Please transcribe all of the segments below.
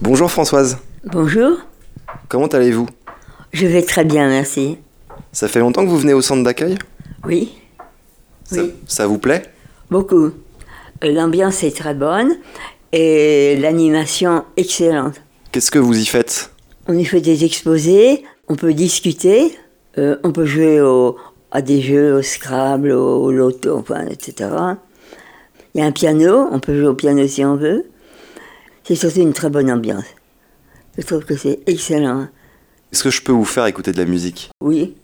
Bonjour Françoise, Bonjour, comment allez-vous? Je vais très bien, merci. Ça fait longtemps que vous venez au centre d'accueil? Oui, ça, Oui. ça vous plaît? Beaucoup. Euh, L'ambiance est très bonne et l'animation excellente. Qu'est-ce que vous y faites? On y fait des exposés, on peut discuter, euh, on peut jouer au- à des jeux, au Scrabble, au, au loto, enfin, etc. Il y a un piano, on peut jouer au piano si on veut. C'est surtout une très bonne ambiance. Je trouve que c'est excellent. Est-ce que je peux vous faire écouter de la musique? Oui.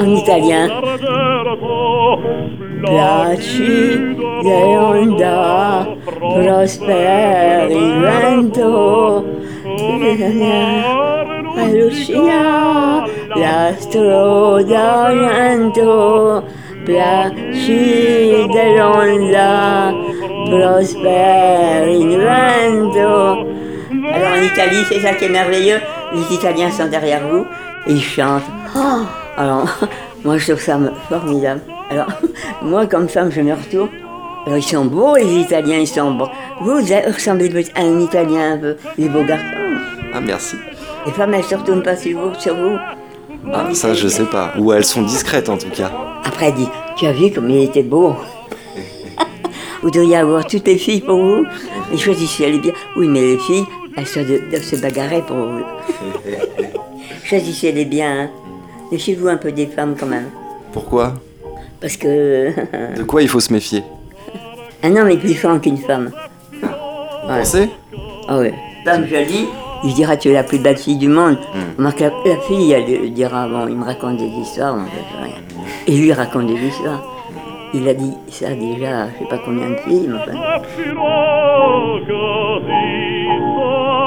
En italien. Piaci onda, prosper il vento, a Lucia, l'astro d'argento, piaci dell'onda, prosper il vento. Alors en Italie, c'est ça qui est merveilleux, les Italiens sont derrière vous et ils chantent. Oh alors, moi je trouve ça formidable. Alors, moi comme femme, je me retourne. Alors ils sont beaux les Italiens, ils sont beaux. Vous, vous ressemblez à un Italien un peu, les beaux garçons. Ah merci. Les femmes, elles se retournent pas sur vous. Sur vous. Ah, ça je sais pas. Ou elles sont discrètes en tout cas. Après, elle dit, tu as vu comme il était beau Vous devriez avoir toutes les filles pour vous. Et choisissez les bien. Oui, mais les filles, elles doivent se bagarrer pour vous. choisissez les bien. Hein. Méfiez-vous un peu des femmes quand même. Pourquoi? Parce que De quoi il faut se méfier un homme est plus fort qu'une femme. Vous Ouais. pensez Ah ouais. Femme jolie, il dira tu es la plus belle fille du monde. Remarque, la, la fille, elle dira bon, il me raconte des histoires, je fais rien. Et lui raconte des histoires. Il a dit ça déjà, je sais pas combien de filles, mais enfin.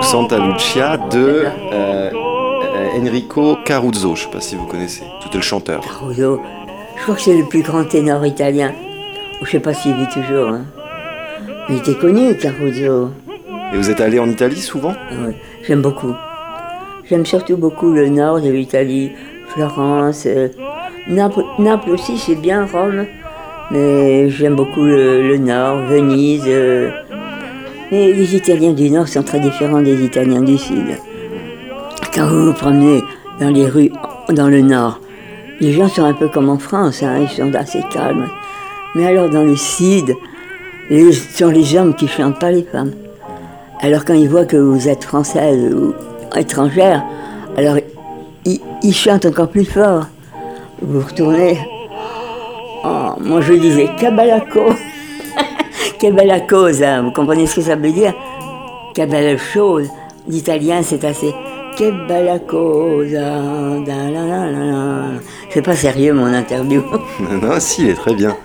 Santa Lucia de euh, euh, Enrico Caruso. Je sais pas si vous connaissez. C'était le chanteur. Caruso, crois que c'est le plus grand ténor italien. Je sais pas s'il vit toujours. Hein. Il était connu, Caruso. Et vous êtes allé en Italie souvent? Ah ouais, J'aime beaucoup. J'aime surtout beaucoup le nord de l'Italie, Florence, euh, Naples, Naples aussi c'est bien, Rome, mais j'aime beaucoup le, le nord, Venise. euh. Mais les Italiens du nord sont très différents des Italiens du sud. Quand vous vous promenez dans les rues dans le nord, les gens sont un peu comme en France, hein, ils sont assez calmes. Mais alors dans le les- ce sont les hommes qui chantent, pas les femmes. Alors quand ils voient que vous êtes française ou étrangère, alors ils, chantent encore plus fort. Vous retournez. Oh, moi je disais. Que bella cosa, vous comprenez ce que ça veut dire? Belle chose. L'italien c'est assez. Que bella cosa. C'est pas sérieux mon interview. Non, si, il est très bien.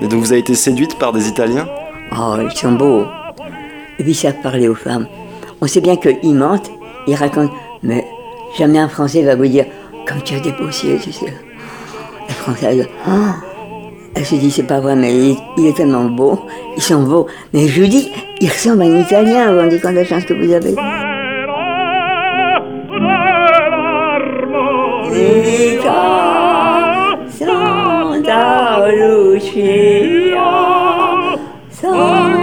Et donc vous avez été séduite par des Italiens? Oh, ils sont beaux. Et puis ils savent parler aux femmes. On sait bien qu'ils mentent, ils racontent, mais jamais un Français va vous dire, comme tu as des beaux yeux, tu sais. La Française, oh, elle se dit, c'est pas vrai, mais il, il est tellement beau, ils sont beaux. Mais je vous dis, il ressemble à un Italien, vous vous rendez compte de la chance que vous avez Santa Lucia, Santa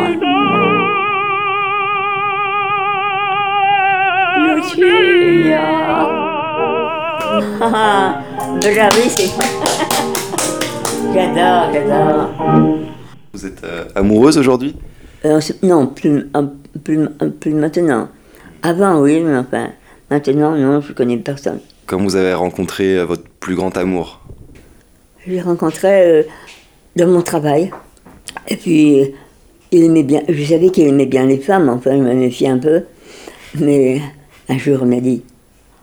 Lucia. Bravissimo. J'adore, j'adore. Vous êtes euh, amoureuse aujourd'hui? Euh, non, plus, plus, plus maintenant. Avant, oui, mais enfin, maintenant, non, je connais personne. Quand vous avez rencontré euh, votre plus grand amour Je l'ai rencontré euh, dans mon travail. Et puis, il aimait bien, je savais qu'il aimait bien les femmes, enfin, je me méfiais un peu. Mais un jour, il m'a dit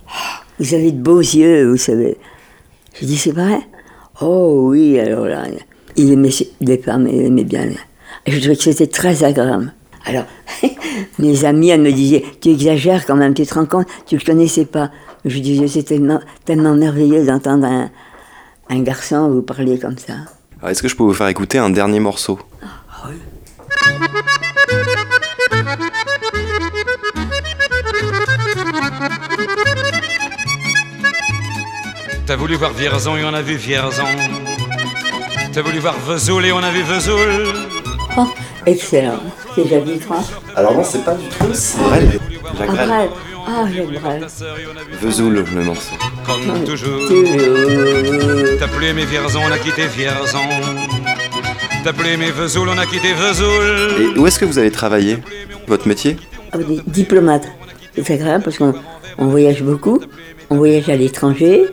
Ah, Vous avez de beaux yeux, vous savez. J'ai dit C'est vrai? Oh oui, alors là, il aimait les femmes, il aimait bien. Je trouvais que c'était très agréable. Alors, mes amis, elles me disaient Tu exagères quand même, tu te rends compte, tu ne le connaissais pas. Je disais C'est tellement, tellement merveilleux d'entendre un, un garçon vous parler comme ça. Alors, Est-ce que je peux vous faire écouter un dernier morceau? Ah oui. T'as voulu voir Vierzon et on a vu Vierzon. T'as voulu voir Vesoul et on a vu Vesoul. Oh, excellent. C'est Jacques Tran. Alors non, c'est pas du tout, c'est Brel. Jacques Ah. Ah. Vesoul, le morceau. Comme toujours. T'as plus aimé Vierzon, on a quitté Vierzon. T'as plus aimé Vesoul, on a quitté Vesoul. Et où est-ce que vous avez travaillé Votre métier Ah, des diplomates. C'est agréable parce qu'on on voyage beaucoup. On voyage à l'étranger,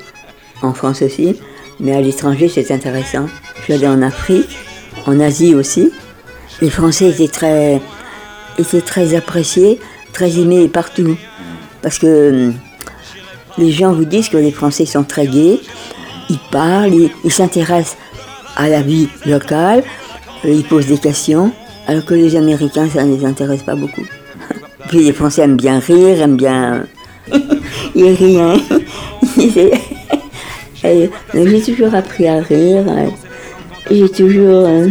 en France aussi. Mais à l'étranger, c'est intéressant. Je suis allée en Afrique, en Asie aussi. Les Français étaient très, étaient très appréciés, très aimés partout. Parce que hum, les gens vous disent que les Français sont très gais. Ils parlent, ils s'intéressent à la vie locale, euh, ils posent des questions, alors que les Américains, ça ne les intéresse pas beaucoup. Puis les Français aiment bien rire, aiment bien. Ils rient, hein. Mais J'ai toujours appris à rire. J'ai toujours euh,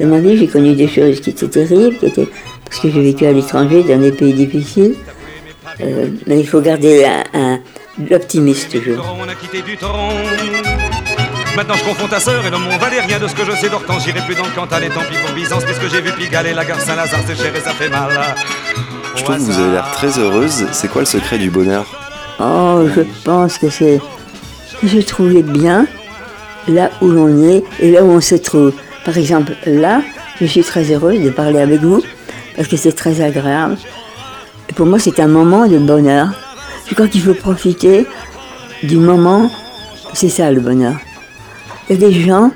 demandé, j'ai connu des choses qui étaient terribles, qui étaient, parce que j'ai vécu à l'étranger, dans des pays difficiles. Euh, mais il faut garder l'optimisme toujours. On a quitté du torrent. Maintenant je confonds ta sœur et le mont Valérien de ce que je sais d'Hortense. J'irai plus dans le Cantal et tant pis pour Byzance puisque j'ai vu Pigalle et la gare Saint-Lazare c'est cher et ça fait mal. Je trouve que vous avez l'air très heureuse. C'est quoi le secret du bonheur? Oh, je pense que c'est se trouver bien là où l'on est et là où on se trouve. Par exemple, là, je suis très heureuse de parler avec vous parce que c'est très agréable. Pour moi, c'est un moment de bonheur. Je crois qu'il faut profiter du moment. C'est ça le bonheur. Il y a des gens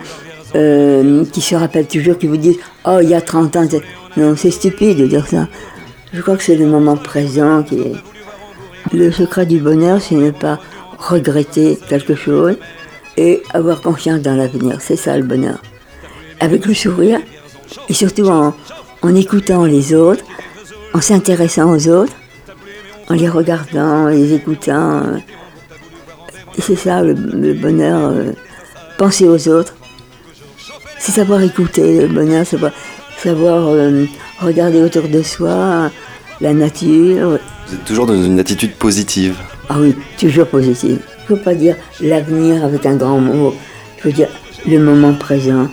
euh, qui se rappellent toujours, qui vous disent Oh, il y a 30 ans. Non, c'est stupide de dire ça. Je crois que c'est le moment présent qui est. Le secret du bonheur, c'est ne pas regretter quelque chose et avoir confiance dans l'avenir. C'est ça le bonheur. Avec le sourire et surtout en, en écoutant les autres, en s'intéressant aux autres, en les regardant, en les écoutant. euh, Et c'est ça le, le bonheur. euh, penser aux autres. C'est savoir écouter le bonheur, savoir, savoir euh, regarder autour de soi, la nature, Vous êtes toujours dans une attitude positive. ah oui, toujours positif. Il ne faut pas dire l'avenir avec un grand mot. Il faut dire le moment présent.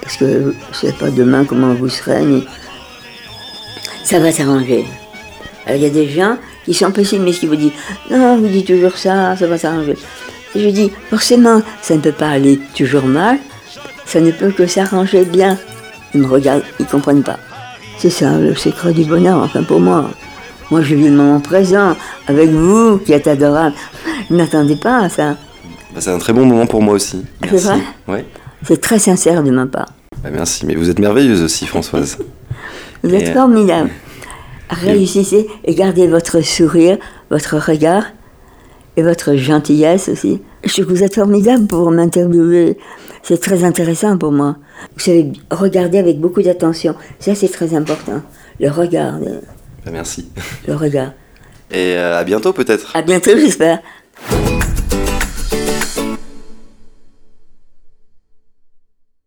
Parce que je ne sais pas demain comment vous serez, mais ça va s'arranger. Alors il y a des gens qui sont pessimistes, qui vous disent non, vous dites toujours ça, ça va s'arranger. Et je dis forcément, ça ne peut pas aller toujours mal, ça ne peut que s'arranger bien. Ils me regardent, ils ne comprennent pas. C'est ça le secret du bonheur, enfin pour moi. Moi, je vis le moment présent avec vous, qui êtes adorable. Ne m'attendez pas à ça. Bah, c'est un très bon moment pour moi aussi. C'est vrai Ouais. C'est très sincère de ma part. Bah, merci. Mais vous êtes merveilleuse aussi, Françoise. Vous êtes euh, formidable. Réussissez et gardez votre sourire, votre regard et votre gentillesse aussi. Je vous êtes formidable pour m'interviewer. C'est très intéressant pour moi. Vous savez regarder avec beaucoup d'attention. Ça, c'est très important. Le regard, le, Bah, merci. le regard. Et euh, à bientôt peut-être. À bientôt, j'espère.